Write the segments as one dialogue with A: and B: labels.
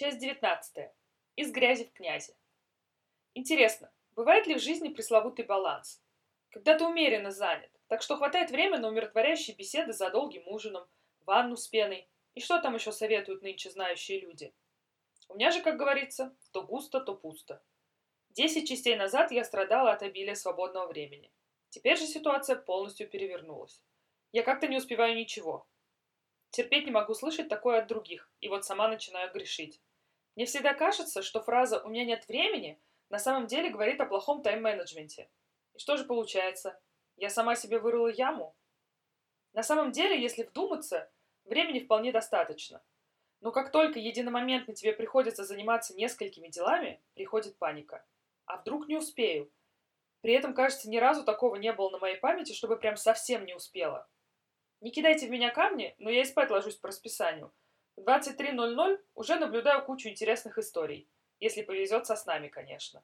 A: Часть 19. Из грязи в князи. Интересно, бывает ли в жизни пресловутый баланс? Когда ты умеренно занят, так что хватает времени на умиротворяющие беседы за долгим ужином, ванну с пеной и что там еще советуют нынче знающие люди. У меня же, как говорится, то густо, то пусто. Десять частей назад я страдала от обилия свободного времени. Теперь же ситуация полностью перевернулась. Я как-то не успеваю ничего. Терпеть не могу слышать такое от других, и вот сама начинаю грешить. Мне всегда кажется, что фраза «у меня нет времени» на самом деле говорит о плохом тайм-менеджменте. И что же получается? Я сама себе вырыла яму? На самом деле, если вдуматься, времени вполне достаточно. Но как только единомоментно тебе приходится заниматься несколькими делами, приходит паника. А вдруг не успею? При этом, кажется, ни разу такого не было на моей памяти, чтобы прям совсем не успела. Не кидайте в меня камни, но я и спать ложусь по расписанию – в 23.00 уже наблюдаю кучу интересных историй. Если повезет со снами, конечно.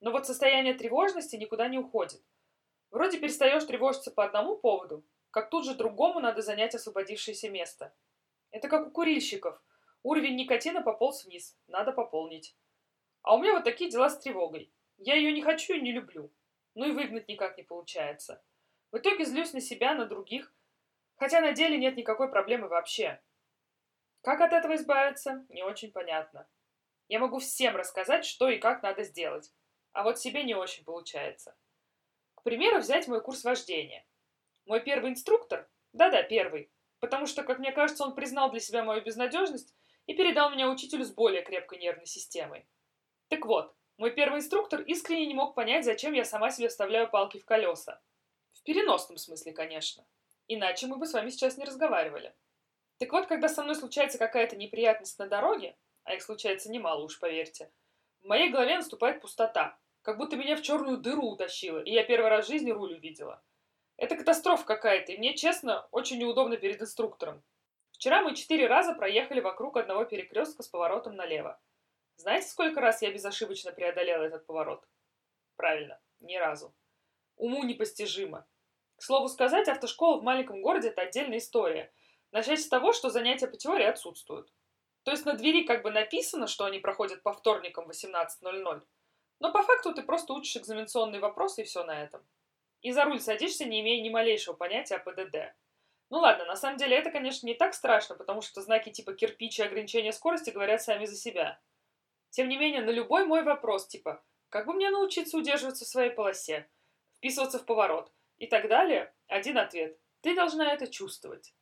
A: Но вот состояние тревожности никуда не уходит. Вроде перестаешь тревожиться по одному поводу, как тут же другому надо занять освободившееся место. Это как у курильщиков. Уровень никотина пополз вниз, надо пополнить. А у меня вот такие дела с тревогой. Я ее не хочу и не люблю. Ну и выгнать никак не получается. В итоге злюсь на себя, на других, хотя на деле нет никакой проблемы вообще. Как от этого избавиться, не очень понятно. Я могу всем рассказать, что и как надо сделать, а вот себе не очень получается. К примеру, взять мой курс вождения. Мой первый инструктор, да-да, первый, потому что, как мне кажется, он признал для себя мою безнадежность и передал меня учителю с более крепкой нервной системой. Так вот, мой первый инструктор искренне не мог понять, зачем я сама себе вставляю палки в колеса. В переносном смысле, конечно. Иначе мы бы с вами сейчас не разговаривали. Так вот, когда со мной случается какая-то неприятность на дороге, а их случается немало, уж поверьте, в моей голове наступает пустота, как будто меня в черную дыру утащило, и я первый раз в жизни руль увидела. Это катастрофа какая-то, и мне, честно, очень неудобно перед инструктором. Вчера мы четыре раза проехали вокруг одного перекрестка с поворотом налево. Знаете, сколько раз я безошибочно преодолела этот поворот? Правильно, ни разу. Уму непостижимо. К слову сказать, автошкола в маленьком городе – это отдельная история – Начать с того, что занятия по теории отсутствуют. То есть на двери как бы написано, что они проходят по вторникам 18.00, но по факту ты просто учишь экзаменационные вопросы и все на этом. И за руль садишься, не имея ни малейшего понятия о ПДД. Ну ладно, на самом деле это, конечно, не так страшно, потому что знаки типа кирпич и ограничения скорости говорят сами за себя. Тем не менее, на любой мой вопрос, типа, как бы мне научиться удерживаться в своей полосе, вписываться в поворот и так далее, один ответ. Ты должна это чувствовать.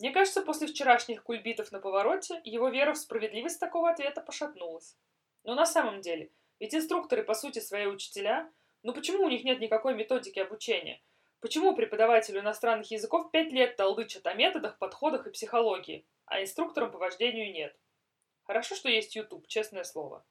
A: Мне кажется, после вчерашних кульбитов на повороте его вера в справедливость такого ответа пошатнулась. Но на самом деле, ведь инструкторы, по сути, свои учителя, ну почему у них нет никакой методики обучения? Почему преподавателю иностранных языков пять лет толдычат о методах, подходах и психологии, а инструкторам по вождению нет? Хорошо, что есть YouTube, честное слово.